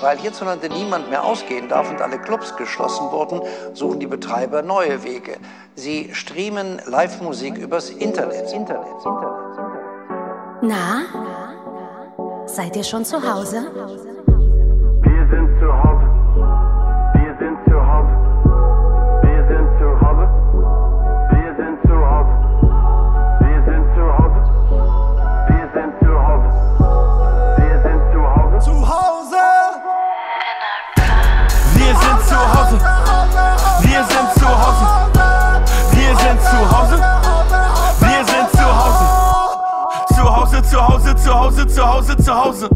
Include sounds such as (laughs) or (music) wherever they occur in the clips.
Weil hierzulande niemand mehr ausgehen darf und alle Clubs geschlossen wurden, suchen die Betreiber neue Wege. Sie streamen Live-Musik übers Internet. Internet, Internet, Internet. Na, seid ihr schon zu Hause? Wir sind zu Hause. Zu Hause, zu Hause.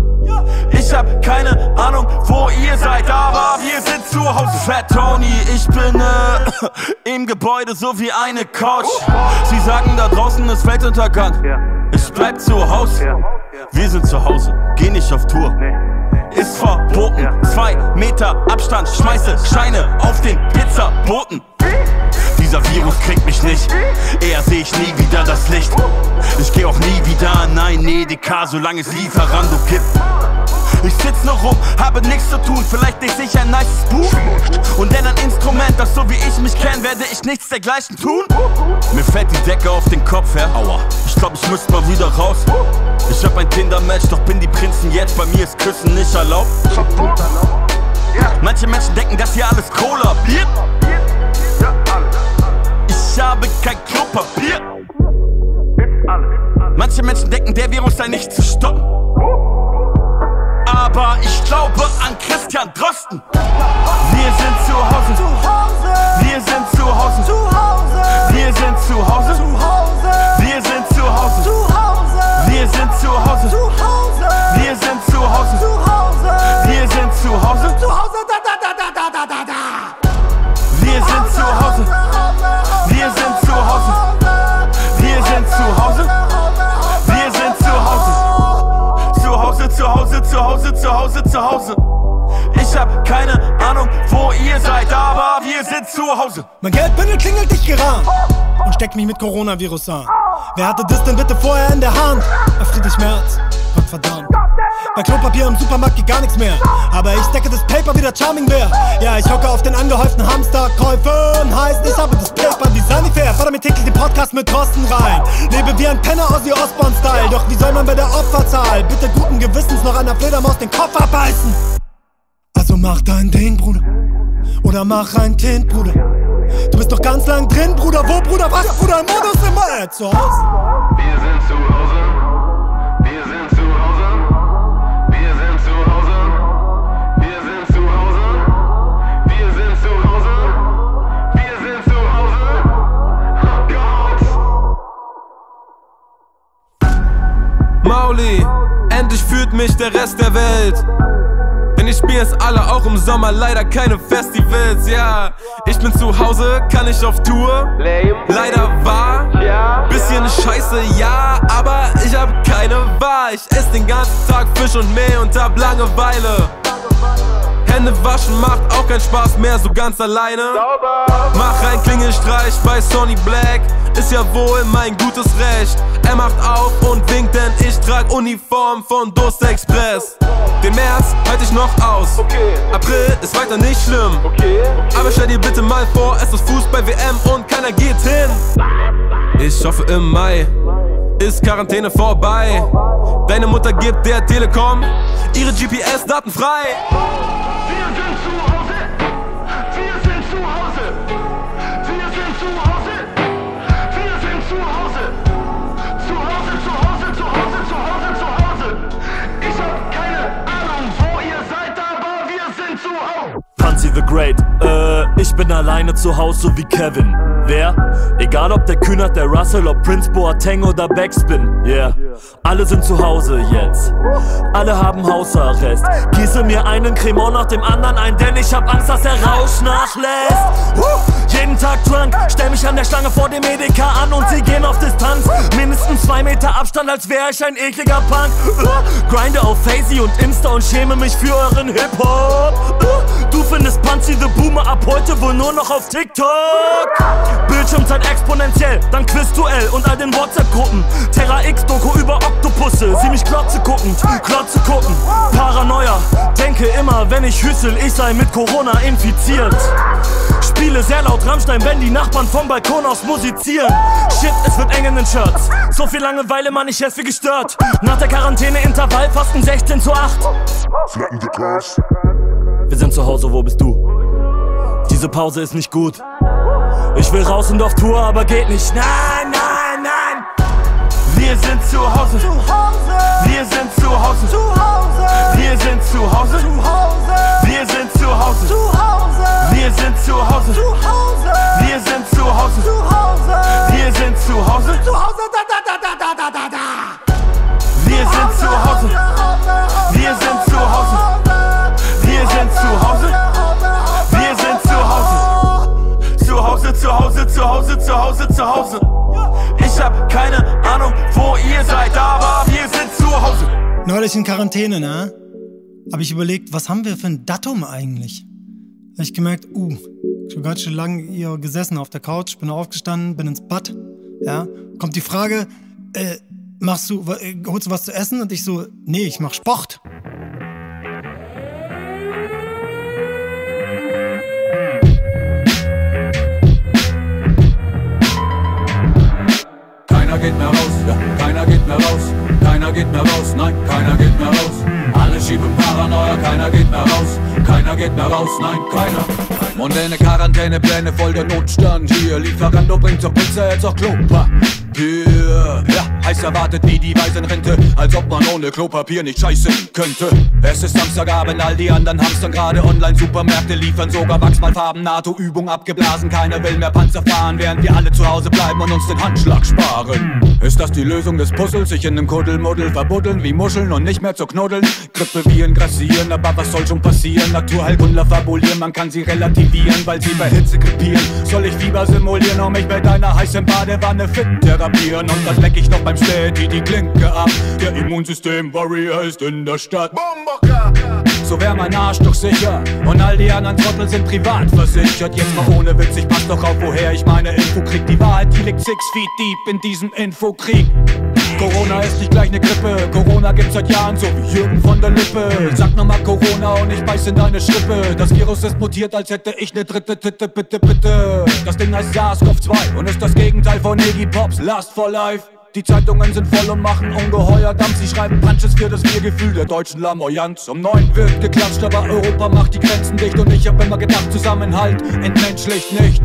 Ich hab keine Ahnung, wo ihr seid, aber wir sind zu Hause. Fat Tony, ich bin äh, im Gebäude so wie eine Couch. Sie sagen, da draußen ist Weltuntergang. Ich bleib zu Hause. Wir sind zu Hause, geh nicht auf Tour. Ist verboten, zwei Meter Abstand, schmeiße Scheine auf den Pizzaboten. Dieser Virus kriegt mich nicht, eher seh ich nie wieder das Licht. Ich geh auch nie wieder an ein EDK, solange es Lieferando gibt. Ich sitz nur rum, habe nichts zu tun, vielleicht lese ich ein nices Buch. Und denn ein Instrument, das so wie ich mich kenn, werde ich nichts dergleichen tun. Mir fällt die Decke auf den Kopf her, aua. Ich glaub, ich müsste mal wieder raus. Ich hab ein Tinder-Match, doch bin die Prinzen jetzt, bei mir ist Küssen nicht erlaubt. Manche Menschen denken, dass hier alles Cola wird. Steckt mich mit Coronavirus an. Wer hatte das denn bitte vorher in der Hand? Bei Friedrich Merz. Gott verdammt. Bei Klopapier im Supermarkt geht gar nichts mehr. Aber ich stecke das Paper wie der Charming Bear. Ja, ich hocke auf den angehäuften Hamsterkäufen. Heißt, ich habe das Paper wie Sunnyfair. Vater mir täglich den Podcast mit Thorsten rein. Lebe wie ein Penner aus Osborne-Style. Doch wie soll man bei der Opferzahl bitte guten Gewissens noch einer Fledermaus den Kopf abbeißen? Also mach dein Ding, Bruder. Oder mach ein Tint, Bruder. Doch ganz lang drin, Bruder. Wo, Bruder? Was, Bruder? Im Modus immer äh, zu Hause. Wir sind zu Hause. Wir sind zu Hause. Wir sind zu Hause. Wir sind zu Hause. Wir sind zu Hause. Wir sind zu Hause. Oh Gott. Mauli, endlich fühlt mich der Rest der Welt. Denn ich spiel es alle auch im Sommer, leider keine Festivals, ja. Ich bin zu Hause, kann ich auf Tour. Leider war, bisschen scheiße, ja, aber ich hab keine Wahl. Ich ess den ganzen Tag Fisch und Mehl und hab Langeweile. Hände waschen macht auch keinen Spaß mehr, so ganz alleine. Mach ein Klingelstreich bei Sony Black, ist ja wohl mein gutes Recht. Er macht auf und winkt, denn ich trag Uniform von Durst Express. Den März halt ich noch aus, April ist weiter nicht schlimm. Aber stell dir bitte mal vor, es ist Fußball-WM und keiner geht hin. Ich hoffe im Mai ist Quarantäne vorbei. Deine Mutter gibt der Telekom ihre GPS-Daten frei. The Great, äh, ich bin alleine zu Hause, so wie Kevin. Wer? Egal ob der Kühnert, der Russell, ob Prince Boateng oder Backspin, yeah. Alle sind zu Hause jetzt. Alle haben Hausarrest. Gieße mir einen Cremant nach dem anderen ein, denn ich hab Angst, dass er Rausch nachlässt. Jeden Tag drunk, stell mich an der Schlange vor dem Edeka an und sie gehen auf Distanz. Mindestens zwei Meter Abstand, als wäre ich ein ekliger Punk. Grinde auf Fazy und Insta und schäme mich für euren Hip-Hop. Ab heute wohl nur noch auf TikTok. Bildschirmzeit exponentiell, dann Quizduell und all den WhatsApp-Gruppen. Terra X-Doku über Oktopusse, sieh mich Klotze guckend, Klotze gucken. Paranoia, denke immer, wenn ich hüssel, ich sei mit Corona infiziert. Spiele sehr laut Rammstein, wenn die Nachbarn vom Balkon aus musizieren. Shit, es wird eng in den Shirts. So viel Langeweile, man, ich helfe wie gestört. Nach der Quarantäne Intervallfasten 16 zu 8. Wir sind zu Hause, wo bist du? Diese Pause ist nicht gut. Ich will raus und auf Tour, aber geht nicht. Nein, nein, nein. Wir sind zu Hause. Zu Hause. Wir sind zu Hause. Zu Hause. Wir sind zu Hause. Zu Hause. Wir sind zu Hause. Zu Hause. Wir sind zu Hause. Zu Hause. Wir sind zu Hause. Zu Hause. Wir sind zu Hause. Zu Hause. Da da da da da da da da. Wir sind zu Hause. zu Hause. Hause, zu Hause. Ich hab keine Ahnung, wo ihr seid, aber wir sind zu Hause. Neulich in Quarantäne, ne? Hab ich überlegt, was haben wir für ein Datum eigentlich? Hab ich gemerkt, uh, hab ganz schön lang hier gesessen auf der Couch, bin aufgestanden, bin ins Bad, ja? Kommt die Frage, äh, machst du, äh, holst du was zu essen? Und ich so, nee, ich mach Sport. Geht mehr raus, ja, keiner geht mehr raus, keiner geht mehr raus, nein, keiner geht mehr raus. Alle schieben Paranoia, keiner geht mehr raus, keiner geht mehr raus, nein, keiner. Mondäne Quarantänepläne voll der Notstand hier. Lieferando bringt zur Pizza jetzt auch Klopapier. Ja, heiß erwartet wie die Waisenrente, als ob man ohne Klopapier nicht scheißen könnte. Es ist Samstagabend, all die anderen hamstern gerade Online-Supermärkte liefern sogar Wachsmalfarben, NATO-Übung abgeblasen. Keiner will mehr Panzer fahren, während wir alle zu Hause bleiben und uns den Handschlag sparen. Ist das die Lösung des Puzzles? Sich in nem Kuddelmuddel verbuddeln wie Muscheln und nicht mehr zu knuddeln? Grippeviren grassieren, aber was soll schon passieren? Naturheilkundler fabulieren, man kann sie relativieren, weil sie bei Hitze krepieren. Soll ich Fieber simulieren, um mich mit einer heißen Badewanne fit therapieren? Und dann leck ich noch beim Städti die Klinke ab. Der Immunsystem-Warrior ist in der Stadt. So wär mein Arsch doch sicher. Und all die anderen Trottel sind privat versichert. Jetzt mal ohne Witz, ich pass doch auf, woher ich meine Info krieg. Die Wahrheit, die liegt six feet deep in diesem Infokrieg. Corona ist nicht gleich ne Grippe. Corona gibt's seit Jahren, so wie Jürgen von der Lippe. Sag nochmal Corona und ich beiß in deine Schrippe. Das Virus ist mutiert, als hätte ich ne dritte Titte, bitte, bitte. Das Ding heißt SARS-CoV-2 und ist das Gegenteil von Iggy Pops Last for Life. Die Zeitungen sind voll und machen ungeheuer Dampf. Sie schreiben Punches für das Wir-Gefühl der deutschen Lamoyanz. Um neun wird geklatscht, aber Europa macht die Grenzen dicht. Und ich hab immer gedacht, Zusammenhalt entmenschlicht nicht.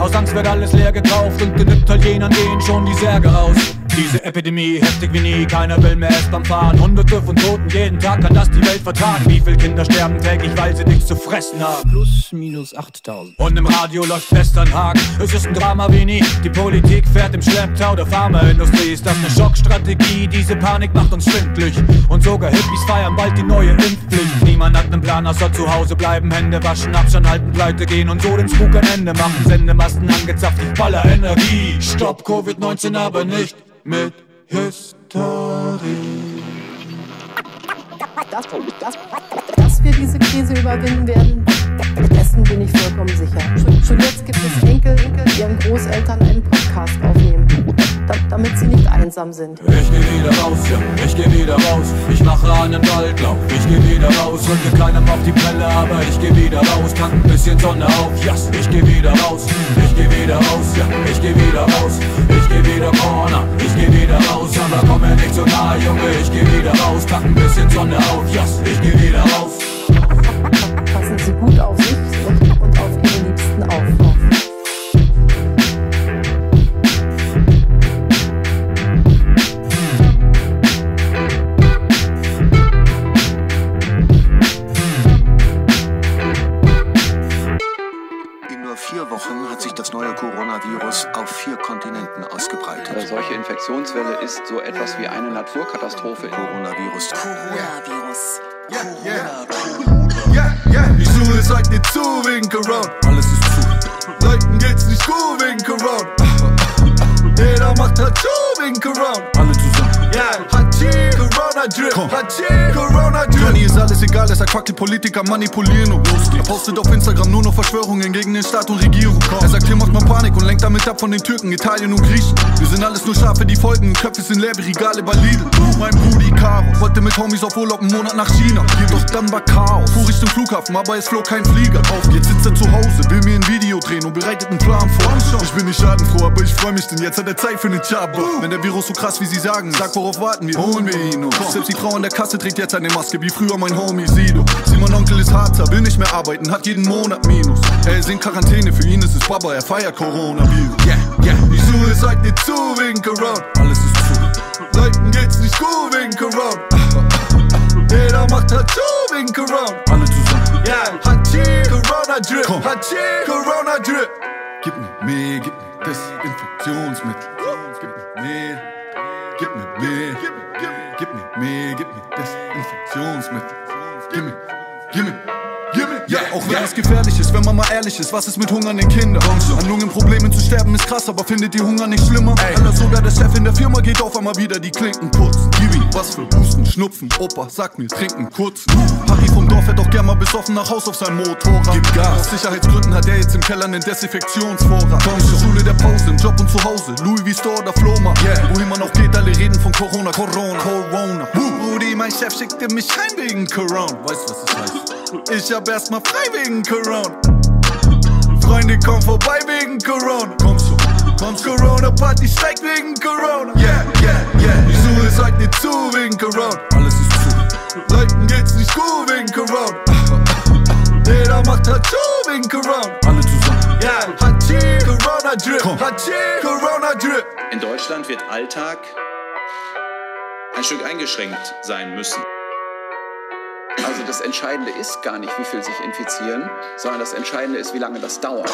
Aus Angst wird alles leer gekauft und den Italienern gehen schon die Särge aus. Diese Epidemie heftig wie nie, keiner will mehr S-Bahn fahren. Hunderte von Toten jeden Tag kann das die Welt vertragen. Wie viele Kinder sterben täglich, weil sie nichts zu fressen haben? Plus, minus 8000. Und im Radio läuft Westernhagen. Es ist ein Drama wie nie. Die Politik fährt im Schlepptau der Pharmaindustrie. Ist das eine Schockstrategie? Diese Panik macht uns schwindlig. Und sogar Hippies feiern bald die neue Impfpflicht. Niemand hat einen Plan, außer zu Hause bleiben, Hände waschen, Abstand halten, pleite gehen und so den Spuk ein Ende machen. Sendemasten angezapft, voller Energie. Stopp Covid-19, aber nicht mit Hysterie. Dass wir diese Krise überwinden werden, dessen bin ich vollkommen sicher. Schon, schon jetzt gibt es Enkel, Enkel, die ihren Großeltern einen Podcast aufnehmen, da, damit sie nicht einsam sind. Ich geh wieder raus, ja, ich geh wieder raus. Ich mache einen Waldlauf, ich geh wieder raus. Drücke keinem auf die Pelle, aber ich geh wieder raus. Tank ein bisschen Sonne auf, yes, ich geh wieder raus. Ich geh wieder raus, ja, ich geh wieder raus. Ich geh wieder Corner, ich geh wieder raus. Aber komm mir nicht so nahe, Junge, ich geh wieder raus. Tank ein bisschen Sonne auf, yes, ich geh wieder raus. Passen Sie gut auf Infektionswelle ist so etwas wie eine Naturkatastrophe. Coronavirus. Coronavirus. Die Schule sagt nicht zu wegen Corona. Alles ist zu. Leuten geht's nicht gut wegen Corona. (laughs) Jeder macht Hatschu wegen Corona. Corona Drip. Hatschi, Corona Drip. Money ist alles egal, deshalb quackt die Politiker manipulieren und los Er postet auf Instagram nur noch Verschwörungen gegen den Staat und Regierung. Er sagt, hier macht man Panik und lenkt damit ab von den Türken, Italien und Griechen. Wir sind alles nur Schafe, die folgen, Köpfe sind leer Regale bei Lidl. Mein Brudi Caro wollte mit Homies auf Urlaub einen Monat nach China. Hier doch dann war Chaos. Fuhr Richtung Flughafen, aber es flog kein Flieger auf. Jetzt sitzt er zu Hause, will mir ein Video drehen und bereitet einen Plan vor. Ich bin nicht schadenfroh, aber ich freu mich, denn jetzt hat er Zeit für den Job. Wenn der Virus so krass wie sie sagen, sag worauf warten wir, holen wir ihn uns. Selbst die Frau an der Kasse trägt jetzt eine Maske, wie früher mein Homie Sido. Simon Onkel ist harter, will nicht mehr arbeiten, hat jeden Monat Minus. Er ist in Quarantäne, für ihn ist es Baba, er feiert Coronavirus. Yeah, yeah. Die Schule heute nicht zu wegen Corona. Alles ist zu. Leuten geht's nicht gut wegen Corona. (laughs) Jeder macht halt zu wegen Corona. Alle zusammen. Yeah. Hachi, Corona Drip. Hachi, Corona Drip. Gib mir mehr, gib mir Desinfektionsmittel. Auch wenn es gefährlich ist, wenn man mal ehrlich ist, was ist mit hungernden Kindern? An Lungenproblemen zu sterben ist krass, aber findet ihr Hunger nicht schlimmer? Alter, sogar der Chef in der Firma geht auf einmal wieder die Klinken putzen. Kiwi, was für Husten, Schnupfen, Opa, sag mir, trinken kurz. Harry vom Dorf fährt auch gern mal besoffen nach Haus auf sein Motorrad. Gib Gas. Aus Sicherheitsgründen hat er jetzt im Keller einen Desinfektionsvorrat. Komm zur Schule der Pause, im Job und zu Hause, Louis V Store oder Flohmarkt. Yeah. Wohin man auch geht, alle reden von Corona, Corona, Corona. Rudi, mein Chef schickte mich heim wegen Corona. Weißt du, was das heißt? Ich hab erstmal frei wegen Corona. (laughs) Freunde, komm vorbei wegen Corona. Kommst du? Kommst Corona Party steigt wegen Corona. Yeah, yeah, yeah. Die Schule ist heute nicht zu wegen Corona. Alles ist zu. Leuten geht's nicht gut wegen Corona. (laughs) Jeder macht zu wegen Corona. Alle zusammen. Yeah, Hachi, Corona Drip. Hachi, Corona Drip. In Deutschland wird Alltag ein Stück eingeschränkt sein müssen. Also das Entscheidende ist gar nicht, wie viel sich infizieren, sondern das Entscheidende ist, wie lange das dauert.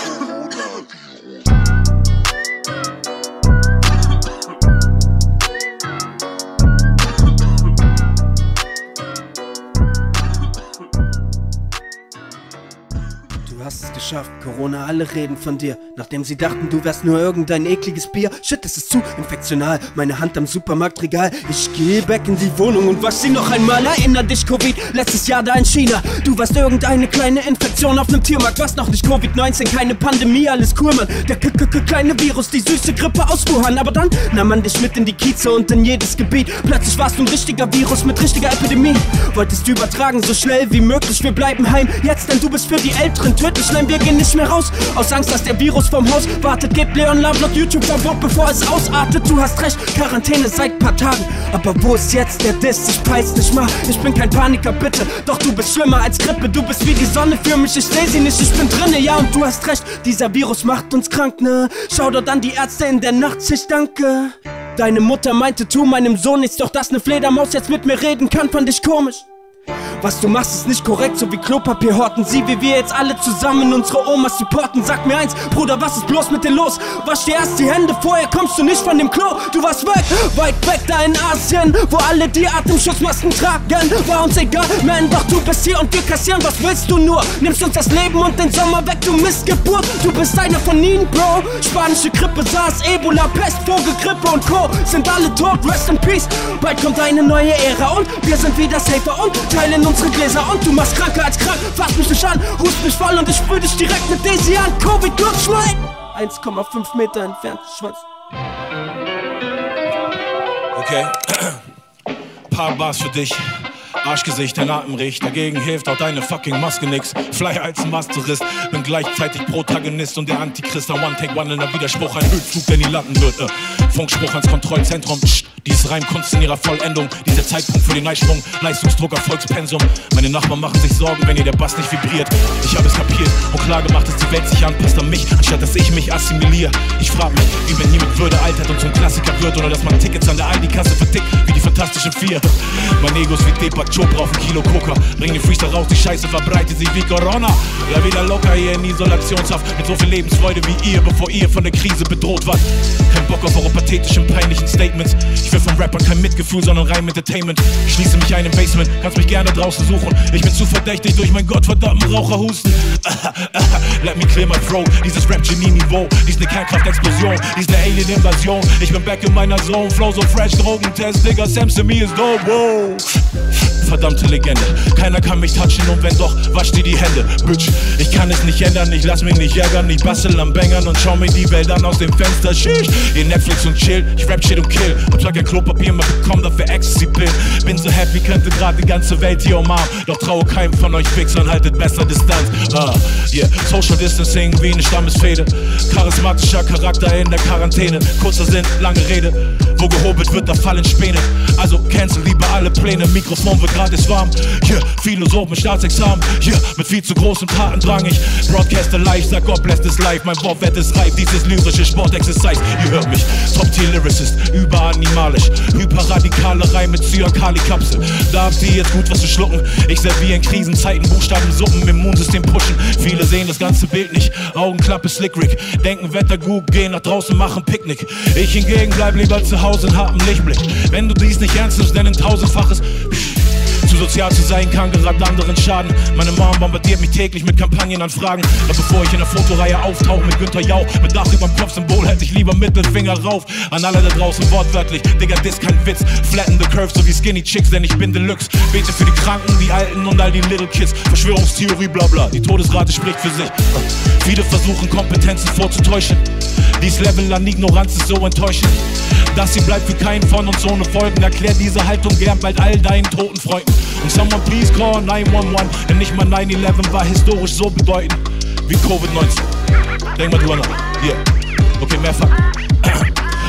Hast es geschafft, Corona, alle reden von dir. Nachdem sie dachten, du wärst nur irgendein ekliges Bier. Shit, es ist zu infektional. Meine Hand am Supermarktregal. Ich geh back in die Wohnung und wasch sie noch einmal. Erinner dich, Covid, letztes Jahr da in China. Du warst irgendeine kleine Infektion auf nem Tiermarkt. Warst noch nicht Covid-19, keine Pandemie, alles cool, Mann. Der k -k -k kleine Virus, die süße Grippe aus Wuhan. Aber dann nahm man dich mit in die Kieze und in jedes Gebiet. Plötzlich warst du ein richtiger Virus mit richtiger Epidemie. Wolltest du übertragen, so schnell wie möglich. Wir bleiben heim. Jetzt, denn du bist für die Älteren tödlich. Nein, wir gehen nicht mehr raus. Aus Angst, dass der Virus vom Haus wartet. Gebt Leon Lovelock YouTube-Verbot, bevor es ausartet. Du hast recht, Quarantäne seit paar Tagen. Aber wo ist jetzt der Diss? Ich weiß nicht mal. Ich bin kein Paniker, bitte. Doch du bist schlimmer als Grippe. Du bist wie die Sonne für mich. Ich seh sie nicht, ich bin drinne. Ja, und du hast recht. Dieser Virus macht uns krank, ne? Schau dort an die Ärzte in der Nacht. Ich danke. Deine Mutter meinte, tu meinem Sohn nichts. Doch dass ne Fledermaus jetzt mit mir reden kann, fand ich komisch. Was du machst ist nicht korrekt, so wie Klopapier horten. Sieh, wie wir jetzt alle zusammen unsere Omas supporten. Sag mir eins, Bruder, was ist bloß mit dir los? Wasch dir erst die Hände, vorher kommst du nicht von dem Klo. Du warst weg, weit weg da in Asien, wo alle die Atemschutzmasken tragen. War uns egal, man, doch du bist hier und wir kassieren. Was willst du nur? Nimmst uns das Leben und den Sommer weg, du Missgeburt. Du bist einer von ihnen, Bro. Spanische Grippe, SARS, Ebola, Pest, Vogelgrippe und Co. Sind alle tot, rest in peace. Bald kommt eine neue Ära und wir sind wieder safer und teilen unsere Gläser und du machst kranker als krank. Fass mich nicht an, hust mich voll und ich sprüh dich direkt mit Daisy an. Covid durchschneiden. 1,5 Meter entfernt, Schwanz. Okay. (clears throat) Paar Bars für dich. Arschgesicht, dein Atem riecht. Dagegen hilft auch deine fucking Maske nix. Fly als Masterist. Bin gleichzeitig Protagonist und der Antichrist. Ein One-Take-wandelnder Widerspruch. Ein Höchstflug, der nie landen wird. Äh. Funkspruch ans Kontrollzentrum. Psst. Dies Reimkunst in ihrer Vollendung. Dieser Zeitpunkt für den Eisprung. Leistungsdruck, Erfolgspensum. Meine Nachbarn machen sich Sorgen, wenn ihr der Bass nicht vibriert. Ich habe es kapiert und klar gemacht, dass die Welt sich anpasst an mich, anstatt dass ich mich assimiliere. Ich frag mich, wie wenn niemand Würde altert und zum Klassiker wird oder dass man Tickets an der Aldi-Kasse vertickt, wie die Fantastischen Vier. Mein Ego ist wie Deepak Chopra auf ein Kilo Coca. Bring den Freestyle raus, die Scheiße verbreitet sich wie Corona. Ja, wieder locker hier in Isolationshaft mit so viel Lebensfreude wie ihr, bevor ihr von der Krise bedroht wart. Kein Bock auf eure pathetischen, peinlichen Statements. Ich will von Rappern kein Mitgefühl, sondern rein Entertainment. Schließe mich ein im Basement, kannst mich gerne draußen suchen. Ich bin zu verdächtig durch mein gottverdammten Raucherhusten. (laughs) Let me clear my throat. Dieses Rap-Genie-Niveau, dies ne Kernkraftexplosion, dies ne Alien-Invasion. Ich bin back in meiner Zone, Flow so fresh, Drogentest, Digga, Sam me is dope, wow. Verdammte Legende. Keiner kann mich touchen und wenn doch, wasch dir die Hände. Bitch, ich kann es nicht ändern, ich lass mich nicht ärgern. Ich bastel am Bängern und schau mir die Welt an aus dem Fenster. Sheesh, ihr Netflix und chill, ich rap shit und kill. Und trag ein Klopapier, man bekommt dafür Ecstasy-Pill. Bin so happy, könnte grad die ganze Welt hier umarmen. Doch traue keinem von euch Fixern, haltet besser Distanz. Uh, yeah, Social Distancing wie eine Stammesfehde. Charismatischer Charakter in der Quarantäne. Kurzer Sinn, lange Rede. Wo gehobelt wird, da fallen Späne. Also cancel lieber alle Pläne. Mikrofon wird gratis warm. Hier, yeah, Philosoph mit Staatsexamen. Hier, yeah, mit viel zu großem Tatendrang. Ich broadcaste live, sag Gott bless this life. Mein Wortwert ist reif, dieses lyrische Sportexercise. Ihr hört mich, Top-Tier-Lyricist, überanimalisch. Hyperradikale mit Cyankali-Kapsel. Da habt ihr jetzt gut was zu schlucken. Ich serviere in Krisenzeiten Buchstaben, Suppen, Immunsystem pushen. Viele sehen das ganze Bild nicht. Augenklappe, Slickrick. Denken Wetter gut, gehen nach draußen, machen Picknick. Ich hingegen bleib lieber zu Hause und hab Lichtblick. Wenn du dies nicht ernst nimmst, denn ein tausendfaches. Sozial zu sein kann gerade anderen schaden. Meine Mom bombardiert mich täglich mit Kampagnenanfragen. Doch bevor ich in der Fotoreihe auftauche mit Günther Jauch, mit Dach überm Kopfsymbol, hätte ich lieber Mittelfinger rauf. An alle da draußen wortwörtlich, Digga, das kein Witz. Flatten the curve, so wie Skinny Chicks, denn ich bin Deluxe. Bete für die Kranken, die Alten und all die Little Kids. Verschwörungstheorie, bla bla. Die Todesrate spricht für sich. Viele versuchen Kompetenzen vorzutäuschen. Dies Level an Ignoranz ist so enttäuschend. dass sie bleibt für keinen von uns ohne Folgen. Erklär diese Haltung gern bald all deinen toten Freunden. Und someone please call 911, denn nicht mal 9-11 war historisch so bedeutend wie Covid-19. Denk mal drüber nach. Yeah. Okay, mehr Fakten.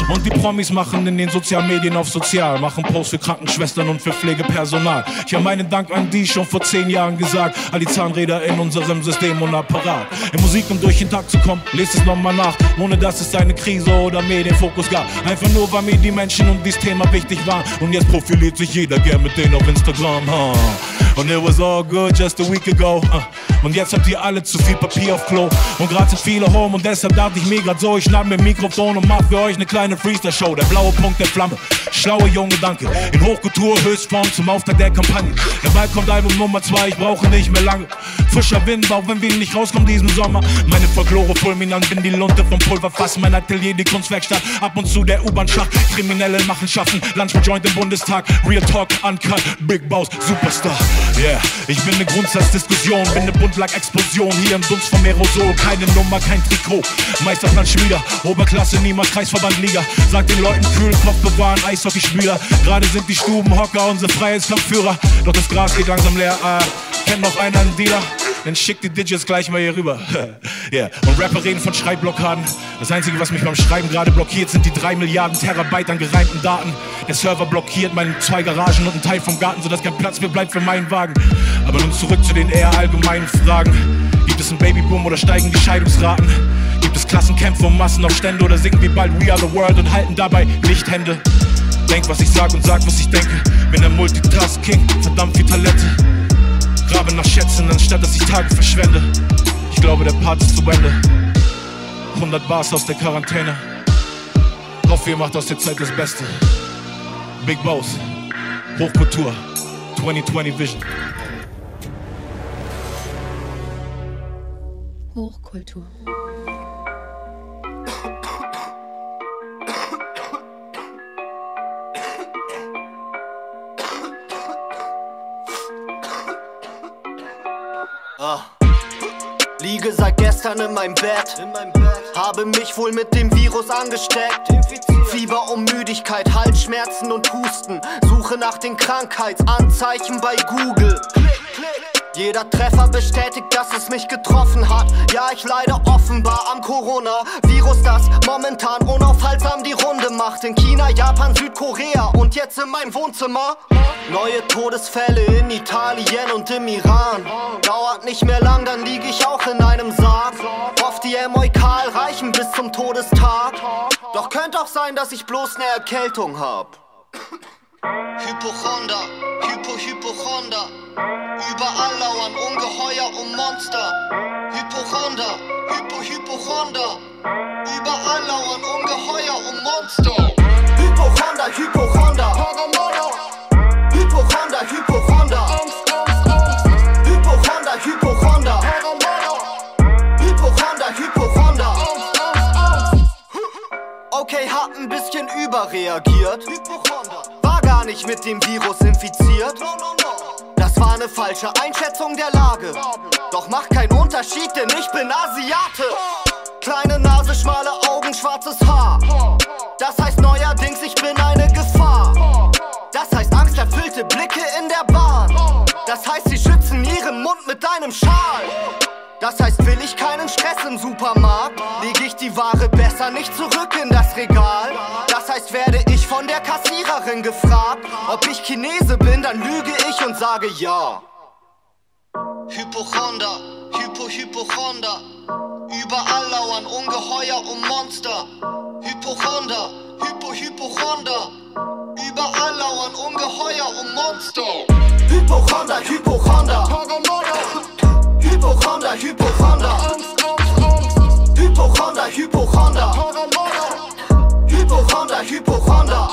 Und die Promis machen in den sozialen Medien auf sozial, machen Posts für Krankenschwestern und für Pflegepersonal. Ich habe meinen Dank an die schon vor zehn Jahren gesagt, all die Zahnräder in unserem System und Apparat. In Musik, um durch den Tag zu kommen, lest es nochmal nach, ohne dass es eine Krise oder Medienfokus gab. Einfach nur, weil mir die Menschen und dieses Thema wichtig waren. Und jetzt profiliert sich jeder gern mit denen auf Instagram. Huh. Und it was all good just a week ago. Uh. Und jetzt habt ihr alle zu viel Papier auf Klo. Und gerade sind viele home und deshalb dachte ich mir grad so, ich schnapp mir Mikrofon und mach für euch eine kleine Freestyle-Show. Der blaue Punkt der Flamme. Schlaue junge Gedanke. In Hochkultur, Höchstform zum Auftakt der Kampagne. Der Bald kommt Album Nummer 2, ich brauche nicht mehr lange. Frischer Wind, auch wenn wir nicht rauskommen diesen Sommer. Meine Folklore fulminant, bin die Lunte vom Pulverfass. Mein Atelier, die Kunstwerkstatt. Ab und zu der U-Bahn-Schacht. Kriminelle machen schaffen. Lunch mit Joint im Bundestag. Real Talk, Uncut, Big Boss, Superstar. Yeah, ich bin ne Grundsatzdiskussion, bin ne Buntlack-Explosion. Hier im Dunst vom Aerosol, keine Nummer, kein Trikot. Meisterplan Schmieder, Oberklasse, niemals Kreisverband Liga. Sag den Leuten kühl, Kopf bewahren, Eishockeyspieler. Gerade sind die Stubenhocker unsere Freiheitskampfführer. Doch das Gras geht langsam leer. Ah, kennt noch einer einen Dealer? Dann schick die Digits gleich mal hier rüber. (laughs) yeah. Und Rapper reden von Schreibblockaden. Das Einzige, was mich beim Schreiben gerade blockiert, sind die drei Milliarden Terabyte an gereimten Daten. Der Server blockiert meine zwei Garagen und einen Teil vom Garten, sodass kein Platz mehr bleibt für meinen Wagen. Aber nun zurück zu den eher allgemeinen Fragen. Gibt es einen Babyboom oder steigen die Scheidungsraten? Gibt es Klassenkämpfe und Massenaufstände oder singen wir bald We Are the World und halten dabei Lichthände? Denk, was ich sag und sag, was ich denke. Bin ein Multitask-King, verdammt viel Talente. Grabe nach Schätzen, anstatt dass ich Tage verschwende. Ich glaube, der Part ist zu Ende. 100 Bars aus der Quarantäne. Hoffe, ihr macht aus der Zeit das Beste. Big Boss, Hochkultur, 2020 Vision. Hochkultur. Liege seit gestern in meinem Bett. Habe mich wohl mit dem Virus angesteckt. Fieber und Müdigkeit, Halsschmerzen und Husten. Suche nach den Krankheitsanzeichen bei Google. Jeder Treffer bestätigt, dass es mich getroffen hat. Ja, ich leide offenbar am Corona-Virus, das momentan unaufhaltsam die Runde macht. In China, Japan, Südkorea und jetzt in meinem Wohnzimmer. Neue Todesfälle in Italien und im Iran. Dauert nicht mehr lang, dann lieg ich auch in einem Sarg. Oft die Emoikal reichen bis zum Todestag. Doch könnte auch sein, dass ich bloß ne Erkältung hab. Hypochonder, Hypo, Hypochonder. Überall lauern Ungeheuer und Monster. Hypochonder, Hypo, Hypochonder. Überall lauern Ungeheuer und Monster. Hypochonder, Hypochonder. Hypochonder, Hypochonder. Hypochonder, Hypochonder. Hypochonder, Hypochonder. Okay, hab ein bisschen überreagiert. War gar nicht mit dem Virus infiziert. das war eine falsche Einschätzung der Lage. Doch macht keinen Unterschied, denn ich bin Asiate. Kleine Nase, schmale Augen, schwarzes Haar. Das heißt neuerdings, ich bin eine Gefahr. Das heißt angsterfüllte Blicke in der Bahn. Das heißt, sie schützen ihren Mund mit einem Schal. Das heißt, will ich keinen Stress im Supermarkt, lege ich die Ware besser nicht zurück in das Regal. Das heißt, werde ich von der Kassiererin gefragt, ob ich Chinese bin, dann lüge ich und sage ja. Hypochonder, Hypo, Hypochonder. Überall lauern Ungeheuer und Monster. Hypochonder, Hypo, Hypochonder. Überall lauern Ungeheuer und Monster. Hypochonder, Hypochonder. Hypochonder, Hypochonder. Hypochonder, Hypochonder. Hypochonder, Hypochonder.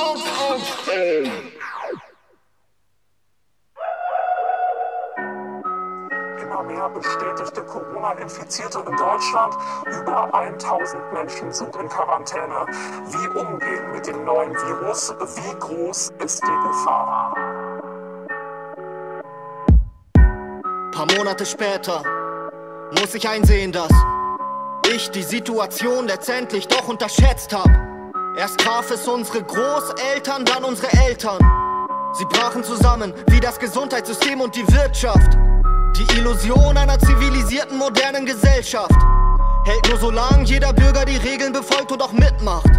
Immer mehr bestätigte Corona-Infizierte in Deutschland. Über 1000 Menschen sind in Quarantäne. Wie umgehen mit dem neuen Virus? Wie groß ist die Gefahr? Paar Monate später muss ich einsehen, dass ich die Situation letztendlich doch unterschätzt hab. Erst traf es unsere Großeltern, dann unsere Eltern. Sie brachen zusammen wie das Gesundheitssystem und die Wirtschaft. Die Illusion einer zivilisierten modernen Gesellschaft hält nur so lang jeder Bürger die Regeln befolgt und auch mitmacht.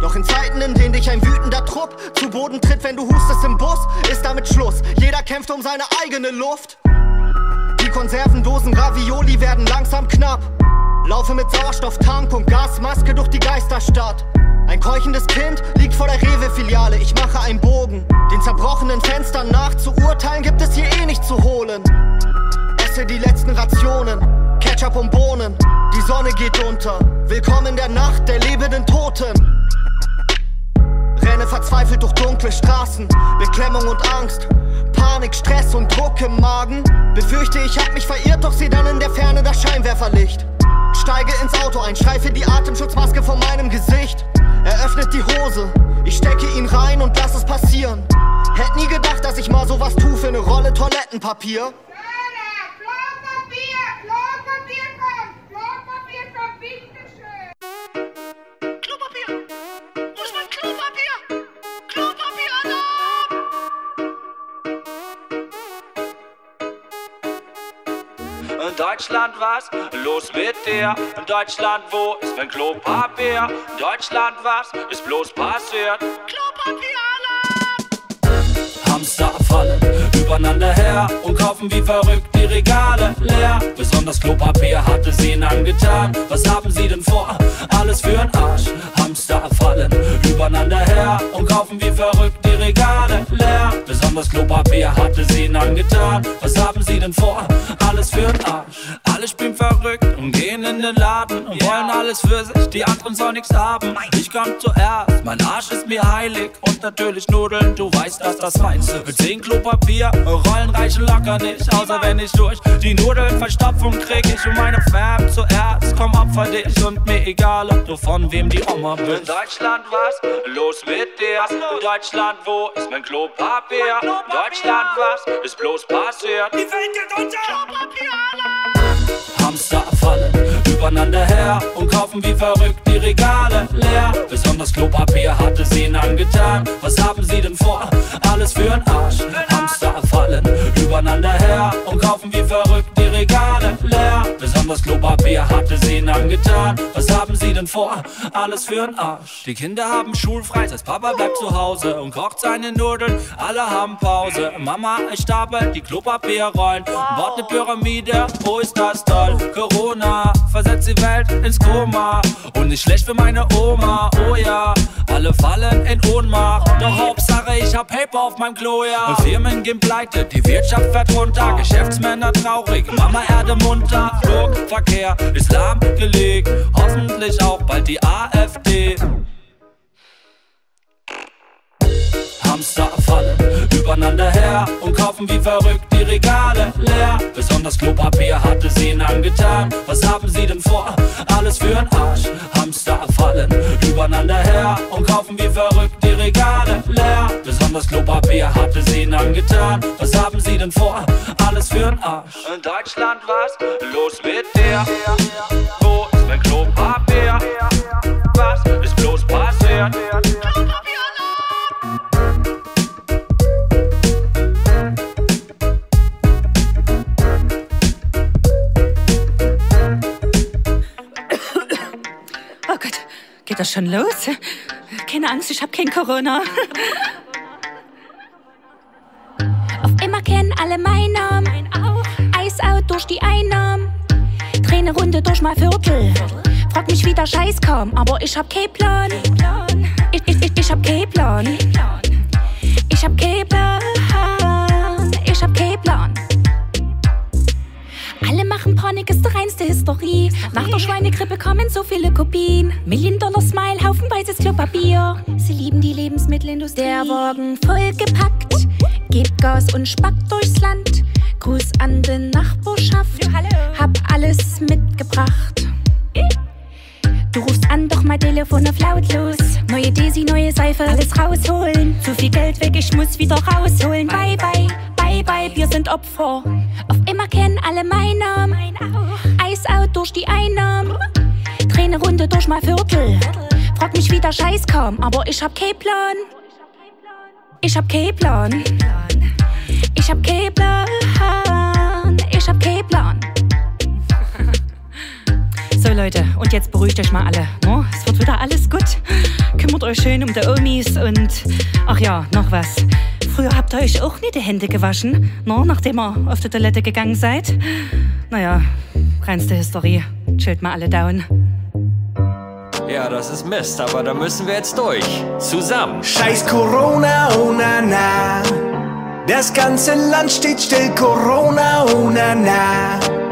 Doch in Zeiten, in denen dich ein wütender Trupp zu Boden tritt, wenn du hustest im Bus, ist damit Schluss. Jeder kämpft um seine eigene Luft. Konservendosen Ravioli werden langsam knapp. Laufe mit Sauerstofftank und Gasmaske durch die Geisterstadt. Ein keuchendes Kind liegt vor der Rewe-Filiale. Ich mache einen Bogen. Den zerbrochenen Fenstern nach zu urteilen gibt es hier eh nicht zu holen. Esse die letzten Rationen, Ketchup und Bohnen. Die Sonne geht unter. Willkommen in der Nacht der lebenden Toten. Renne verzweifelt durch dunkle Straßen, Beklemmung und Angst, Panik, Stress und Druck im Magen. Befürchte, ich hab mich verirrt, doch seh dann in der Ferne das Scheinwerferlicht. Steige ins Auto ein, streife die Atemschutzmaske von meinem Gesicht. Er öffnet die Hose, ich stecke ihn rein und lass es passieren. Hätt nie gedacht, dass ich mal sowas tu für ne Rolle Toilettenpapier. Deutschland was? Los mit dir. Deutschland wo ist mein Klopapier? Deutschland was ist bloß passiert? Hamster fallen übereinander her und kaufen wie verrückt die Regale leer. Besonders Klopapier hatte sie ihnen angetan. Was haben sie denn vor? Alles für'n Arsch. Hamster fallen übereinander her und kaufen wie verrückt die Regale leer. Besonders Klopapier hatte sie ihnen angetan. Was haben sie denn vor? Alles für'n Arsch. Alle spielen verrückt und gehen in den Laden und wollen alles für sich, die anderen sollen nichts haben. Ich komm zuerst, mein Arsch ist mir heilig und natürlich Nudeln, du weißt, dass das meinst. Mit zehn Klopapier, Rollen reichen locker nicht, außer wenn ich durch die Nudeln Verstopfung krieg ich und meine Fam zuerst. Komm opfer dich und mir egal, ob du von wem die Oma bist. In Deutschland was? Los mit dir. In Deutschland wo ist mein Klopapier? In Deutschland was ist bloß passiert? Die Welt geht unter. Hamster fallen übereinander her und kaufen wie verrückt die Regale leer. Besonders Klopapier hatte sie ihnen angetan. Was haben sie denn vor? Alles für'n Arsch. Hamster fallen übereinander her und kaufen wie verrückt die Regale leer. Besonders Klopapier hatte sie ihnen angetan. Was haben sie denn vor? Alles für'n Arsch. Die Kinder haben schulfrei, das Papa bleibt zu Hause und kocht seine Nudeln. Alle haben Pause. Mama, ich stapel die Klopapierrollen. Baut ne Pyramide, oh ist das toll. Corona versetzt die Welt ins Koma. Und nicht schlecht für meine Oma, oh ja. Alle fallen in Ohnmacht. Doch Hauptsache, ich hab Paper auf meinem Klo, ja. Firmen gehen pleite, die Wirtschaft fährt runter. Geschäftsmänner traurig, Mama Erde munter. Flugverkehr, Islam gelegt. Hoffentlich auch bald die AfD. Hamster fallen übereinander her und kaufen wie verrückt die Regale leer. Besonders Klopapier hatte sie ihnen angetan. Was haben sie denn vor? Alles für'n Arsch. Hamster fallen übereinander her und kaufen wie verrückt die Regale leer. Besonders Klopapier hatte sie ihnen angetan. Was haben sie denn vor? Alles für'n Arsch. In Deutschland was? Los mit dir. Wo ist mein Klopapier? Was ist bloß passiert? Geht das schon los? Keine Angst, ich hab kein Corona. Auf immer kennen alle meinen Namen. Eisout durch die Einnahmen. Dreh eine Runde durch mein Viertel. Frag mich, wie der Scheiß kam, aber ich hab keinen Plan. Ich, ich, ich, ich hab keinen Plan. Ich hab keinen Plan. Ich hab keinen Plan. Alle machen Panik, ist die reinste Historie. Nach der Schweinegrippe kommen so viele Kopien. Million Dollar Smile, Haufen weißes Klopapier. Sie lieben die Lebensmittelindustrie. Der Wagen vollgepackt, gibt Gas und spackt durchs Land. Gruß an die Nachbarschaft, hab alles mitgebracht. Du rufst an, doch mein Telefon auf lautlos. Neue Desi, neue Seife, alles rausholen. Zu viel Geld weg, ich muss wieder rausholen. Bye, bye, bye, bye, wir sind Opfer. Auf immer kennen alle meinen Namen. Eisout durch die Einnahmen. Dreh eine Runde durch mein Viertel. Frag mich, wie der Scheiß kam, aber ich hab keinen Plan. Ich hab keinen Plan. Ich hab keinen Plan. Ich hab keinen Plan. (laughs) So Leute, und jetzt beruhigt euch mal alle. No? Es wird wieder alles gut. Kümmert euch schön um die Omis und ach ja, noch was. Früher habt ihr euch auch nie die Hände gewaschen, no? nachdem ihr auf die Toilette gegangen seid. Naja, reinste Historie. Chillt mal alle down. Ja, das ist Mist, aber da müssen wir jetzt durch. Zusammen. Scheiß Corona, oh na na. Das ganze Land steht still, Corona, oh na na.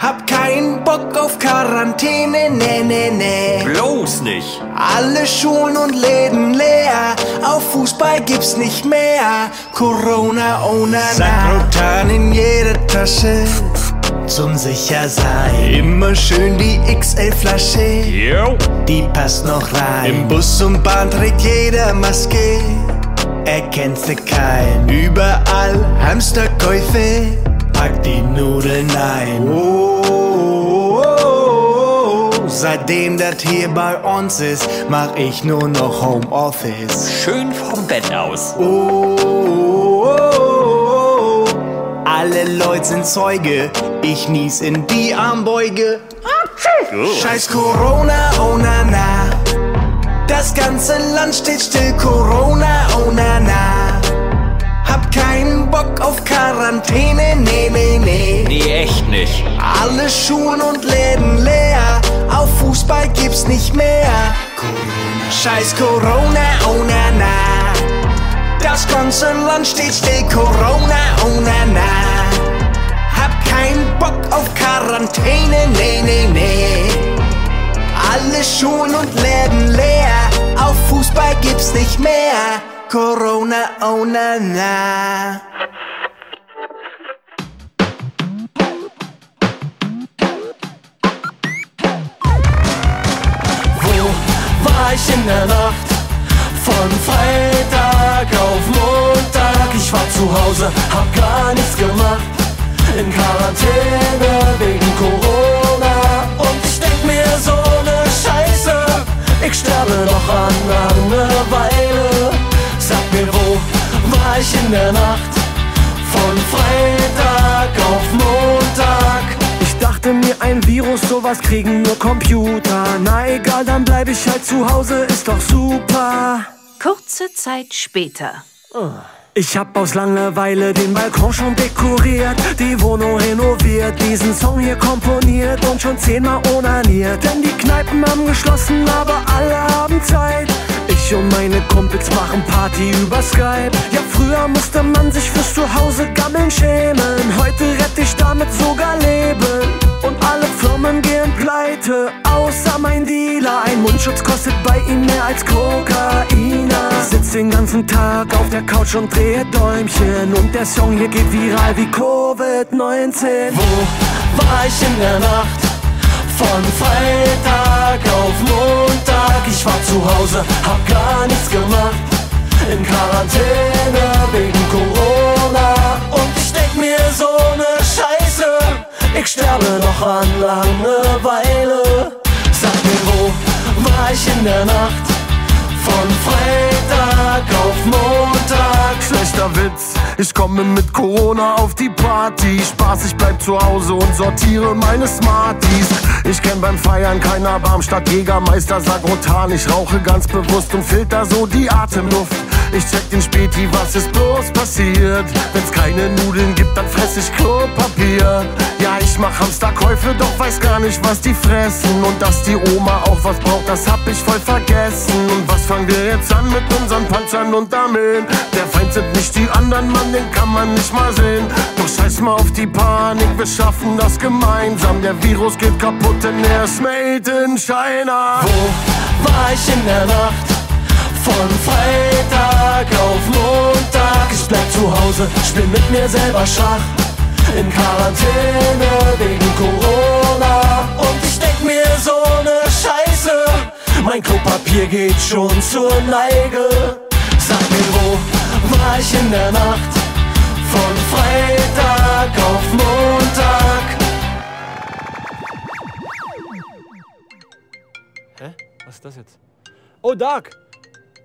Hab keinen Bock auf Quarantäne, ne, ne, ne. Bloß nicht. Alle Schulen und Läden leer, auf Fußball gibt's nicht mehr. Corona, oh na na. Sakrotan in jeder Tasche, zum Sichersein. Immer schön die XL-Flasche, die passt noch rein. Im Bus und Bahn trägt jeder Maske, erkennt sie kein. Überall Hamsterkäufe, pack die Nudeln ein. Oh. Seitdem das hier bei uns ist, mach ich nur noch Homeoffice. Schön vom Bett aus. Oh, oh, oh, oh. alle Leute sind Zeuge, ich nies in die Armbeuge. Scheiß Corona, oh na na. Das ganze Land steht still, Corona, oh na na. Hab keinen Bock auf Quarantäne, nee, nee, nee. Nee, echt nicht. Alle Schulen und Läden leer, auf Fußball gibt's nicht mehr. Corona. Scheiß Corona, oh na na. Das ganze Land steht still, Corona, oh na na. Hab keinen Bock auf Quarantäne, nee, nee, nee. Alle Schulen und Läden leer, auf Fußball gibt's nicht mehr. Corona, oh na na. In der Nacht? Von Freitag auf Montag. Ich war zu Hause, hab gar nichts gemacht. In Quarantäne wegen Corona. Und ich denk mir so ne Scheiße. Ich sterbe noch an Langeweile. Sag mir, wo war ich in der Nacht? Von Freitag auf Montag. Dachte mir, ein Virus, sowas kriegen nur Computer. Na egal, dann bleib ich halt zu Hause, ist doch super. Kurze Zeit später. Ich hab aus Langeweile den Balkon schon dekoriert, die Wohnung renoviert, diesen Song hier komponiert und schon zehnmal onaniert. Denn die Kneipen haben geschlossen, aber alle haben Zeit. Ich und meine Kumpels machen Party über Skype. Ja, früher musste man sich fürs Zuhause gammeln schämen. Heute rette ich damit sogar Leben. Und alle Firmen gehen pleite. Außer mein Dealer. Ein Mundschutz kostet bei ihm mehr als Kokaina. Sitzt den ganzen Tag auf der Couch und dreht Däumchen. Und der Song hier geht viral wie Covid-19. Wo war ich in der Nacht? Von Freitag auf Montag. Ich war zu Hause, hab gar nichts gemacht. In Quarantäne wegen Corona. Und ich denk mir so ne Scheiße. Ich sterbe noch an Langeweile. Sag mir, wo war ich in der Nacht? Von Freitag auf Montag. Schlechter Witz, ich komme mit Corona auf die Party. Spaß, ich bleib zu Hause und sortiere meine Smarties. Ich kenn beim Feiern keinen Alarm statt Jägermeister Sagrotan. Ich rauche ganz bewusst und filter so die Atemluft. Ich check den Späti, was ist bloß passiert? Wenn's keine Nudeln gibt, dann fress ich Klopapier. Ja, ich mach Hamsterkäufe, doch weiß gar nicht, was die fressen. Und dass die Oma auch was braucht, das hab ich voll vergessen. Und was fangen wir jetzt an mit unseren Panzern und Armeen? Der Feind sind nicht die anderen, Mann, den kann man nicht mal sehen. Doch scheiß mal auf die Panik, wir schaffen das gemeinsam. Der Virus geht kaputt, denn er ist made in China. Wo war ich in der Nacht? Von Freitag auf Montag. Ich bleib zu Hause, spiel mit mir selber Schach. In Quarantäne wegen Corona. Und ich denk mir so ne Scheiße. Mein Klopapier geht schon zur Neige. Sag mir, wo war ich in der Nacht? Von Freitag auf Montag. Was ist das jetzt? Oh, Dark!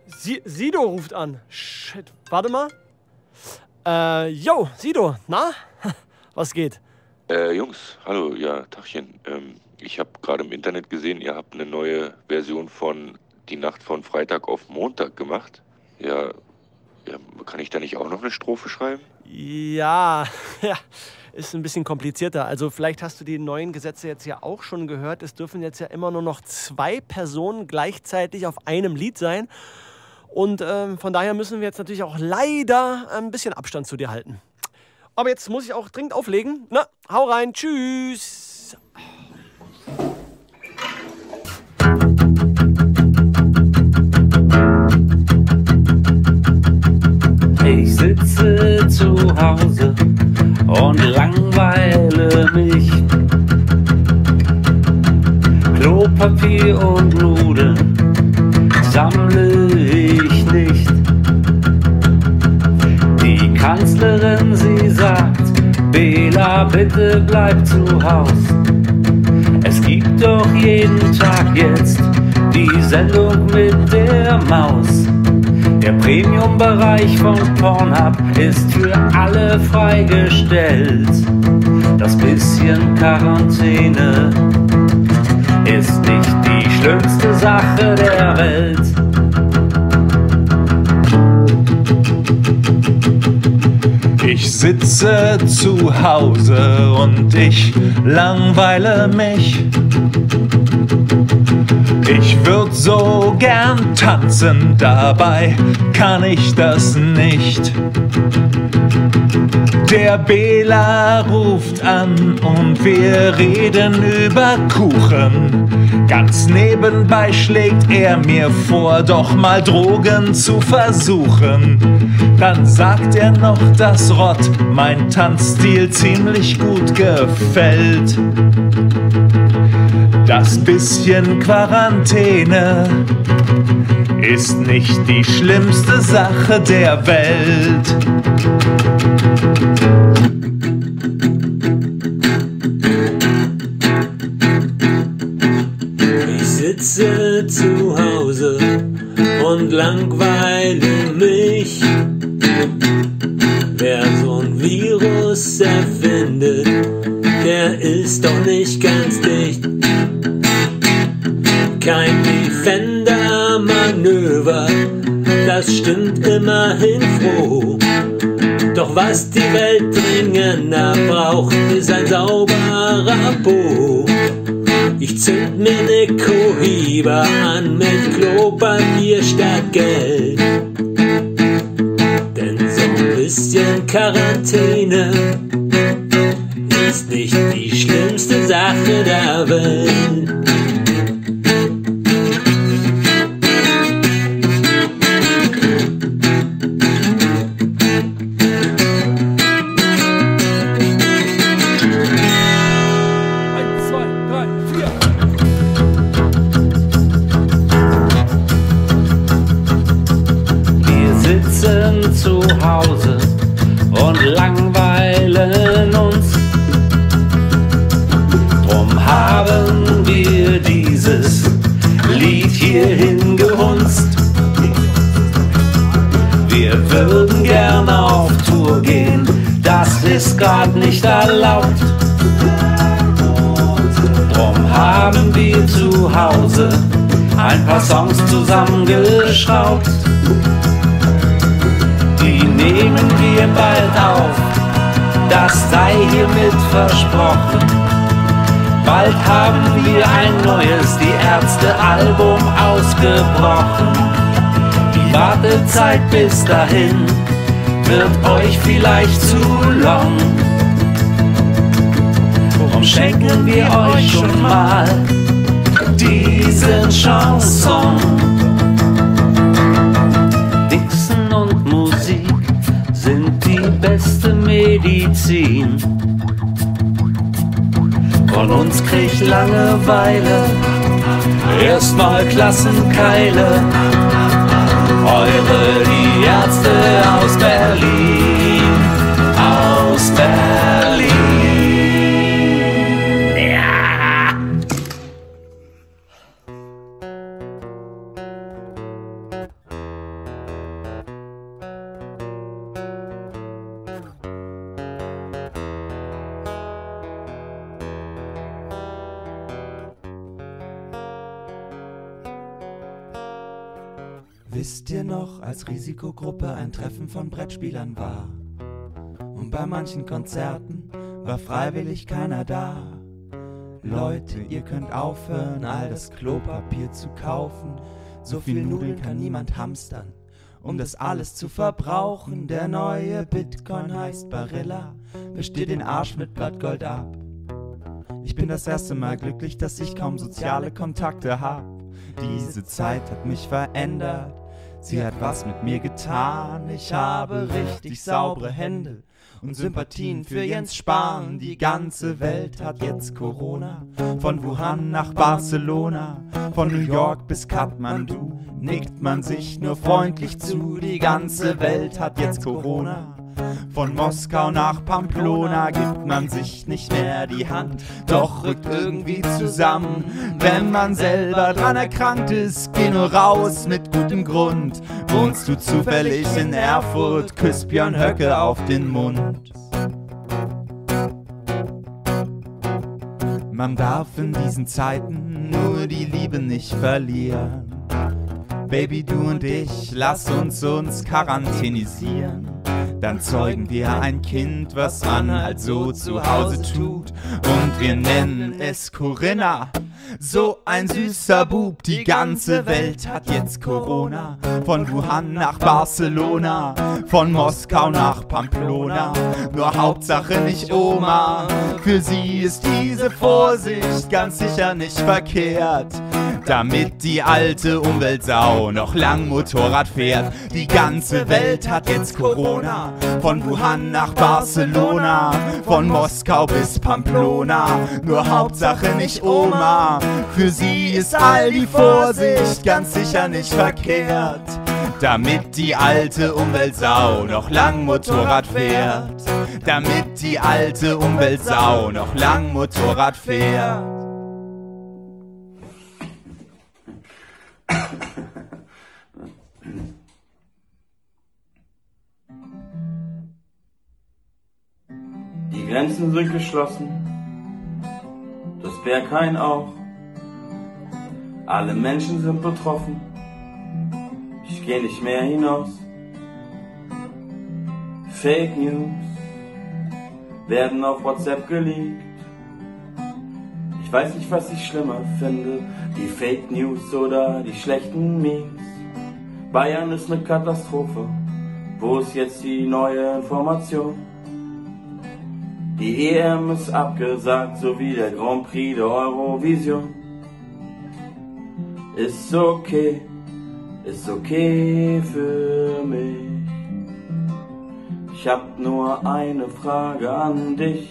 Si Sido ruft an. Shit, warte mal. Äh, yo, Sido, na? (laughs) Was geht? Äh, Jungs, hallo, ja, Tachchen. Ähm, ich habe gerade im Internet gesehen, ihr habt eine neue Version von Die Nacht von Freitag auf Montag gemacht. Ja, ja kann ich da nicht auch noch eine Strophe schreiben? Ja, (laughs) ja, ist ein bisschen komplizierter. Also vielleicht hast du die neuen Gesetze jetzt ja auch schon gehört. Es dürfen jetzt ja immer nur noch zwei Personen gleichzeitig auf einem Lied sein. Und ähm, von daher müssen wir jetzt natürlich auch leider ein bisschen Abstand zu dir halten. Aber jetzt muss ich auch dringend auflegen. Na, hau rein. Tschüss. Ich sitze zu Hause und langweile mich. Klopapier und Nudeln sammle ich nicht. Die Kanzlerin, sie sagt, Bela, bitte bleib zu Haus. Es gibt doch jeden Tag jetzt die Sendung mit der Maus. Der Premium-Bereich von Pornhub ist für alle freigestellt. Das bisschen Quarantäne ist nicht die schlimmste Sache der Welt. Ich sitze zu Hause und ich langweile mich. Ich würd so gern tanzen, dabei kann ich das nicht. Der Bela ruft an und wir reden über Kuchen. Ganz nebenbei schlägt er mir vor, doch mal Drogen zu versuchen. Dann sagt er noch, dass Rott mein Tanzstil ziemlich gut gefällt. Das bisschen Quarantäne ist nicht die schlimmste Sache der Welt. Ich sitze zu Hause und langweile mich. Wer so ein Virus erfindet, der ist doch nicht ganz dicht. Kein Defender-Manöver, das stimmt immerhin froh. Doch was die Welt dringender braucht, ist ein sauberer Po. Ich zünd mir ne Cohiba an mit Klopapier statt Geld. Denn so ein bisschen Quarantäne ist nicht die schlimmste Sache der Welt. Zusammengeschraubt. Die nehmen wir bald auf, das sei hiermit versprochen. Bald haben wir ein neues Die Ärzte-Album ausgebrochen. Die Wartezeit bis dahin wird euch vielleicht zu lang. Warum schenken wir euch schon mal diesen Chanson? Dixon und Musik sind die beste Medizin. Von uns kriegt Langeweile erstmal Klassenkeile. Eure die Ärzte aus Berlin, aus Berlin. Risikogruppe ein Treffen von Brettspielern war? Und bei manchen Konzerten war freiwillig keiner da. Leute, ihr könnt aufhören, all das Klopapier zu kaufen. So viel Nudeln kann niemand hamstern, um das alles zu verbrauchen. Der neue Bitcoin heißt Barilla, besteht den Arsch mit Blattgold ab. Ich bin das erste Mal glücklich, dass ich kaum soziale Kontakte hab. Diese Zeit hat mich verändert. Sie hat was mit mir getan. Ich habe richtig saubere Hände und Sympathien für Jens Spahn. Die ganze Welt hat jetzt Corona. Von Wuhan nach Barcelona, von New York bis Kathmandu. Nickt man sich nur freundlich zu. Die ganze Welt hat jetzt Corona. Von Moskau nach Pamplona gibt man sich nicht mehr die Hand, doch rückt irgendwie zusammen. Wenn man selber dran erkrankt ist, geh nur raus mit gutem Grund. Wohnst du zufällig in Erfurt, küsst Björn Höcke auf den Mund. Man darf in diesen Zeiten nur die Liebe nicht verlieren. Baby, du und ich, lass uns uns quarantänisieren. Dann zeugen wir ein Kind, was man halt so zu Hause tut. Und wir nennen es Corinna. So ein süßer Bub, die ganze Welt hat jetzt Corona. Von Wuhan nach Barcelona, von Moskau nach Pamplona. Nur Hauptsache nicht Oma. Für sie ist diese Vorsicht ganz sicher nicht verkehrt damit die alte Umweltsau noch lang Motorrad fährt. Die ganze Welt hat jetzt Corona, von Wuhan nach Barcelona, von Moskau bis Pamplona. Nur Hauptsache nicht Oma, für sie ist all die Vorsicht ganz sicher nicht verkehrt. Damit die alte Umweltsau noch lang Motorrad fährt. Damit die alte Umweltsau noch lang Motorrad fährt. Grenzen sind geschlossen, das Berghain auch. Alle Menschen sind betroffen, ich gehe nicht mehr hinaus. Fake News werden auf WhatsApp geleakt. Ich weiß nicht, was ich schlimmer finde, die Fake News oder die schlechten Memes. Bayern ist eine Katastrophe, wo ist jetzt die neue Information? Die EM ist abgesagt, so wie der Grand Prix der Eurovision. Ist okay, ist okay für mich. Ich hab nur eine Frage an dich.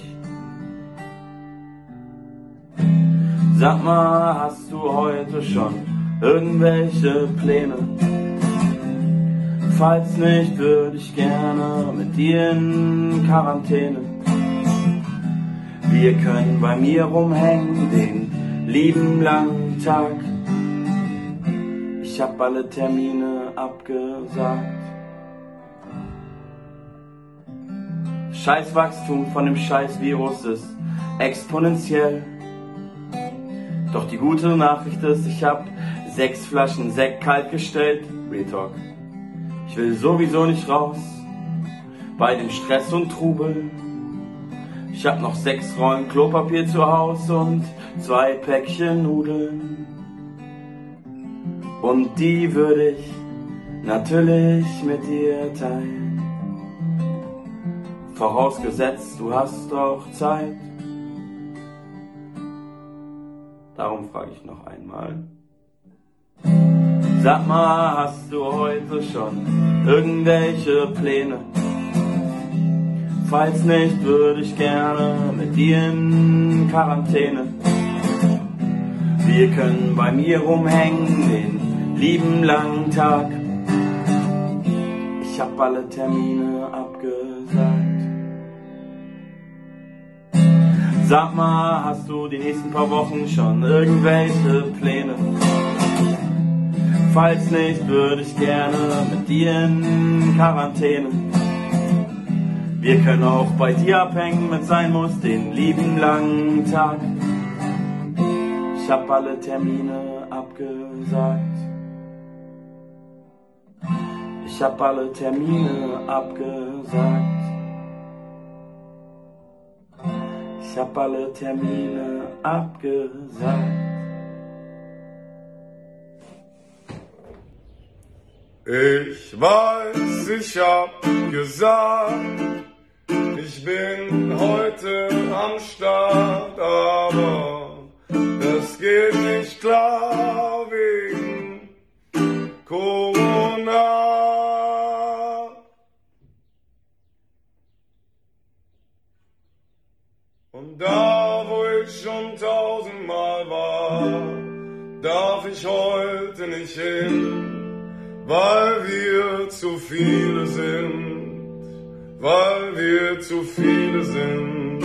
Sag mal, hast du heute schon irgendwelche Pläne? Falls nicht, würde ich gerne mit dir in Quarantäne. Wir können bei mir rumhängen den lieben langen Tag. Ich hab alle Termine abgesagt. Scheißwachstum von dem Scheißvirus ist exponentiell. Doch die gute Nachricht ist, ich hab sechs Flaschen Sekt kalt gestellt. Real Talk. Ich will sowieso nicht raus bei dem Stress und Trubel. Ich hab noch sechs Rollen Klopapier zu Hause und zwei Päckchen Nudeln. Und die würde ich natürlich mit dir teilen. Vorausgesetzt, du hast auch Zeit. Darum frage ich noch einmal. Sag mal, hast du heute schon irgendwelche Pläne? Falls nicht, würde ich gerne mit dir in Quarantäne. Wir können bei mir rumhängen den lieben langen Tag. Ich hab alle Termine abgesagt. Sag mal, hast du die nächsten paar Wochen schon irgendwelche Pläne? Falls nicht, würde ich gerne mit dir in Quarantäne. Wir können auch bei dir abhängen, wenn sein muss, den lieben langen Tag. Ich hab alle Termine abgesagt. Ich hab alle Termine abgesagt. Ich hab alle Termine abgesagt. Ich weiß, ich hab gesagt, ich bin heute am Start, aber das geht nicht klar wegen Corona. Und da, wo ich schon tausendmal war, darf ich heute nicht hin, weil wir zu viele sind, weil wir zu viele sind.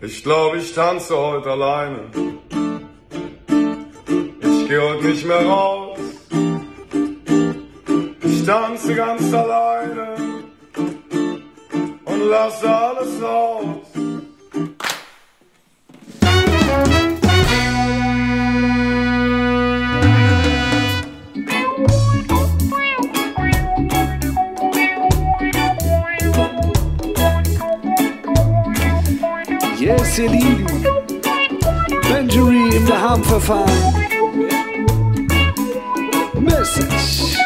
Ich glaube, ich tanze heute alleine. Ich gehe heute nicht mehr raus. Ich tanze ganz alleine und lasse alles aus. Yes, ihr Lieben, Benjury im Daheim-Verfahren. Message.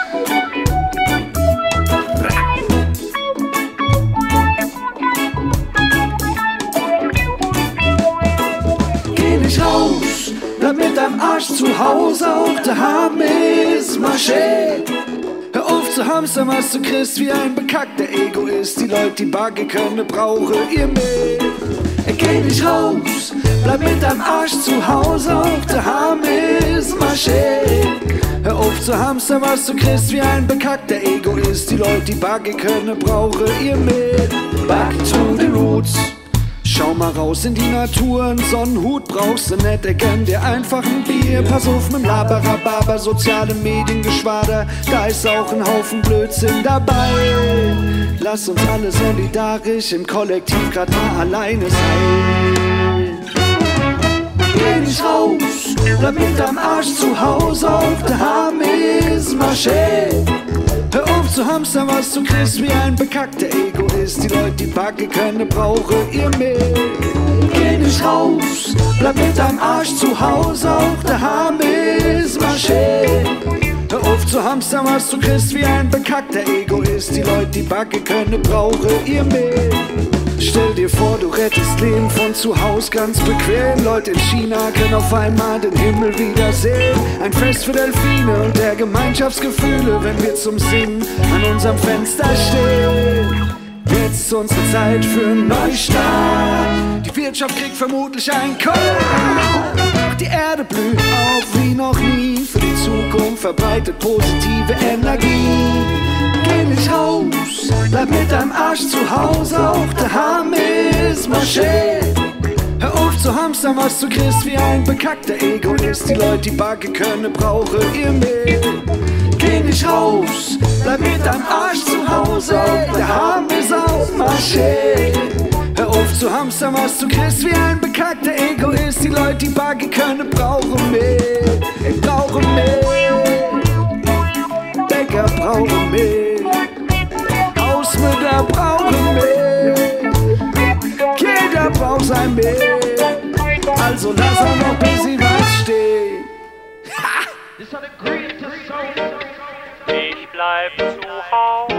Geh nicht raus, bleib mit deinem Arsch zu Hause, auch daheim ist Masche. Hör auf zu hamstern, was du kriegst, wie ein bekackter Egoist. Die Leute, die Bagge können, brauche ihr mehr. Geh nicht raus, bleib mit deinem Arsch zu Hause, auch daheim ist Masche. Hör auf zu hamstern, was du kriegst, wie ein bekackter Egoist. Die Leute, die Bagge können, brauche ihr mehr. Back to the roots. Schau mal raus in die Natur, einen Sonnenhut brauchst du nicht, erkenn dir einfach ein Bier. Pass auf mit dem Laberababer, soziale Mediengeschwader, da ist auch ein Haufen Blödsinn dabei. Lass uns alle solidarisch im Kollektiv grad mal alleine sein. Geh nicht raus, bleib mit deinem Arsch zu Hause, auf der Arm ist Masche. Hör auf zu hamstern, was du kriegst, wie ein bekackter Egoist. Die Leute, die Backe können, brauche ihr mehr. Geh nicht raus, bleib mit deinem Arsch zu Hause, auch daheim ist Masche. Hör auf zu hamstern, was du kriegst, wie ein bekackter Egoist. Die Leute, die Backe können, brauche ihr mehr. Stell dir vor, du rettest Leben von zu Haus ganz bequem. Leute in China können auf einmal den Himmel wiedersehen. Ein Fest für Delfine und der Gemeinschaftsgefühle, wenn wir zum Singen an unserem Fenster stehen. Jetzt ist unsere Zeit für einen Neustart. Die Wirtschaft kriegt vermutlich ein. Doch die Erde blüht auf wie noch nie. Für die Zukunft verbreitet positive Energie. Geh nicht raus, bleib mit deinem Arsch zu Hause, auch daheim ist Masche. Hör auf zu hamstern, was du kriegst, wie ein bekackter Egoist. Die Leute, die Backe können, brauche ihr mehr. Geh nicht raus, bleib mit deinem Arsch zu Hause, der Haben ist auf Maché. Hör auf zu hamstern, was du kriegst wie ein bekackter Egoist. Die Leute, die Bagge können, brauchen mehr. Ich brauche mehr. Bäcker brauchen mehr. Hausmütter brauchen mehr. Jeder braucht sein mehr. Also lass er noch bis sie was stehen. Ich bleib zu Hause.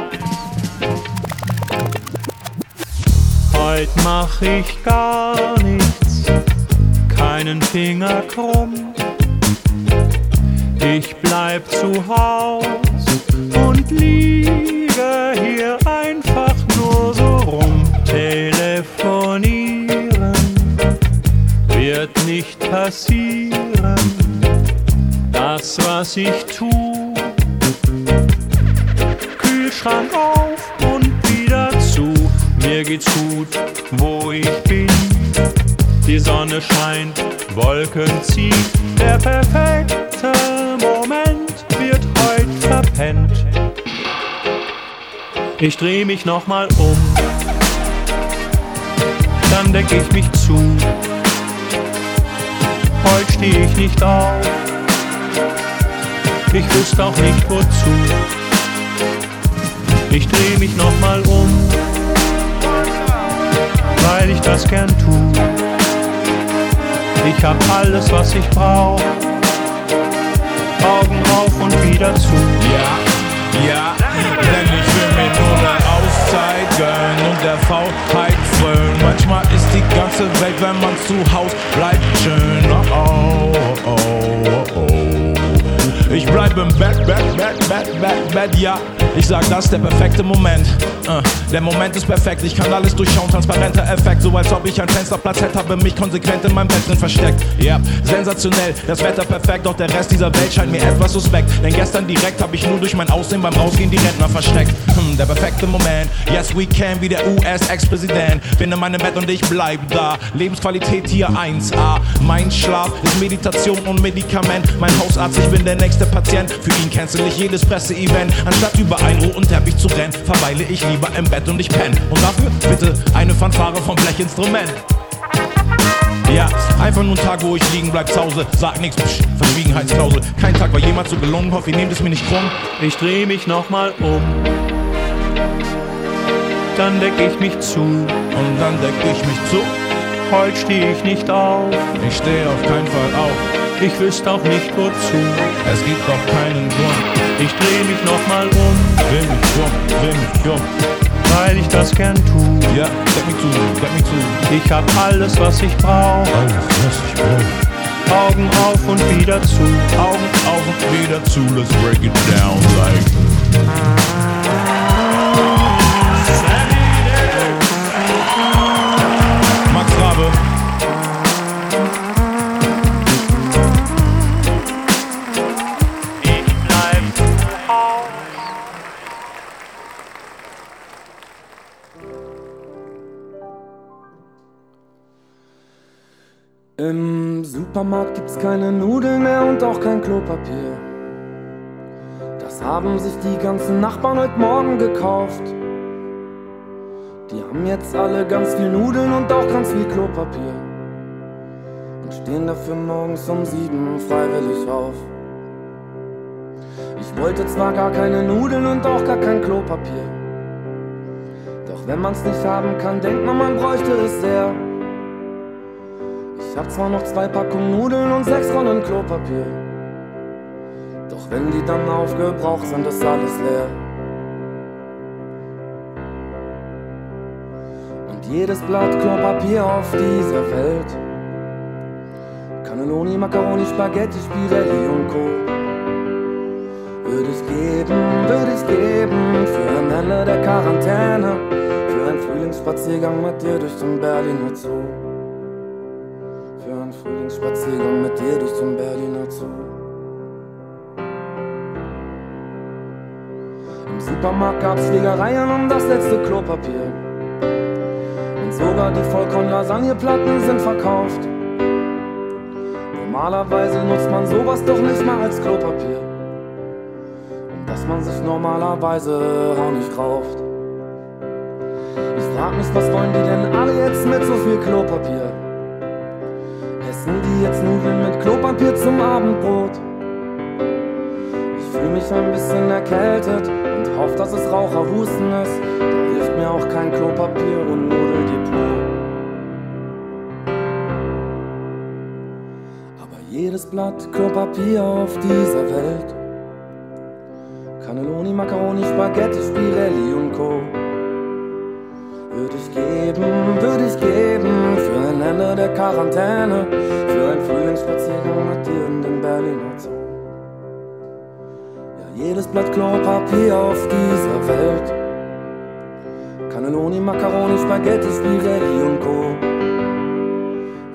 Heut mach ich gar nichts, keinen Finger krumm. Ich bleib zu Haus und liege hier einfach nur so rum. Telefonieren wird nicht passieren. Das, was ich tu, Kühlschrank auf und wieder zu. Mir geht's gut, wo ich bin. Die Sonne scheint, Wolken ziehen. Der perfekte Moment wird heut verpennt. Ich dreh mich nochmal um, dann deck ich mich zu. Heut steh ich nicht auf, ich wüsste auch nicht wozu. Ich dreh mich nochmal um, weil ich das gern tu. Ich hab alles, was ich brauch. Augen auf und wieder zu. Ja, ja, denn ich will mir nur eine Auszeit gönnen und der Faulheit frönen. Manchmal ist die ganze Welt, wenn man zu Haus bleibt, schön. Oh, oh, oh, oh. Ich bleib im Bett, Bett, Bett, Bett, Bett, Bett, ja. Ich sag, das ist der perfekte Moment. Uh, der Moment ist perfekt, ich kann alles durchschauen, transparenter Effekt. So als ob ich ein Fensterplatz hätte, habe mich konsequent in meinem Bett drin versteckt. Ja, yep. sensationell, das Wetter perfekt, doch der Rest dieser Welt scheint mir etwas suspekt. Denn gestern direkt habe ich nur durch mein Aussehen beim Rausgehen die Rentner versteckt. Hm, der perfekte Moment, yes we can, wie der US-Ex-Präsident. Bin in meinem Bett und ich bleib da. Lebensqualität hier 1A. Mein Schlaf ist Meditation und Medikament. Mein Hausarzt, ich bin der nächste Patient. Für ihn cancel ich jedes Presseevent. Anstatt über einen roten Teppich zu rennen, verweile ich lieber im Bett und ich penne. Und dafür bitte eine Fanfare vom Blechinstrument. Ja, einfach nur ein Tag, wo ich liegen bleib zu Hause. Sag nix, psch, Verschwiegenheitsklausel. Kein Tag war jemals so gelungen, hoffe, ihr nehmt es mir nicht krumm. Ich dreh mich nochmal um. Dann deck ich mich zu. Und dann deck ich mich zu. Heut steh ich nicht auf. Ich steh auf keinen Fall auf. Ich wüsste auch nicht wozu. Es gibt doch keinen Grund. Ich dreh mich nochmal um. Dreh mich um, dreh mich um. Weil ich das gern tu. Ja, deck mich zu, deck mich zu. Ich hab alles, was ich brauch. Alles, was ich brauch. Augen auf und wieder zu. Augen auf und wieder zu. Let's break it down like. Supermarkt gibt's keine Nudeln mehr und auch kein Klopapier. Das haben sich die ganzen Nachbarn heute Morgen gekauft. Die haben jetzt alle ganz viel Nudeln und auch ganz viel Klopapier. Und stehen dafür morgens um sieben freiwillig auf. Ich wollte zwar gar keine Nudeln und auch gar kein Klopapier. Doch wenn man's nicht haben kann, denkt man, man bräuchte es sehr. Ich hab zwar noch zwei Packungen Nudeln und sechs Rollen Klopapier. Doch wenn die dann aufgebraucht sind, ist alles leer. Und jedes Blatt Klopapier auf dieser Welt. Cannelloni, Macaroni, Spaghetti, Spirelli und Co. Würde ich geben, würde ich geben für ein Ende der Quarantäne. Für einen Frühlingsspaziergang mit dir durch den Berliner Zoo. Frühlingsspaziergang mit dir durch den Berliner Zoo. Im Supermarkt gab's Fliegereien um das letzte Klopapier. Und sogar die Vollkorn-Lasagneplatten sind verkauft. Normalerweise nutzt man sowas doch nicht mal als Klopapier. Und man sich normalerweise auch nicht rauft. Ich frag mich, was wollen die denn alle jetzt mit so viel Klopapier? Essen die jetzt Nudeln mit Klopapier zum Abendbrot? Ich fühle mich ein bisschen erkältet und hoffe, dass es Raucherhusten ist. Da hilft mir auch kein Klopapier und Nudeldepot. Aber jedes Blatt Klopapier auf dieser Welt Cannelloni, Macaroni, Spaghetti, Spirelli und Co. Würde ich geben, würde der Quarantäne, für einen Frühlingsspaziergang mit dir in den Berliner Zoo. Ja, jedes Blatt Klopapier auf dieser Welt. Cannelloni, Macaroni, Spaghetti, Spirelli und Co.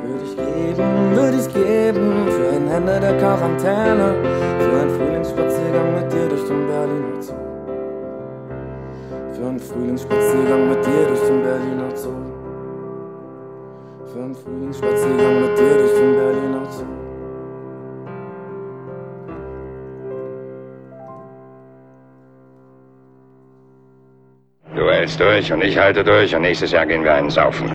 Würde ich geben, würde ich geben für ein Ende der Quarantäne, für einen Frühlingsspaziergang mit dir durch den Berliner Zoo. Für einen Frühlingsspaziergang mit dir durch den Berliner Zoo. Einen Frühlingsspaziergang mit dir durch den Berliner Zoo. Du hältst durch und ich halte durch und nächstes Jahr gehen wir einen saufen.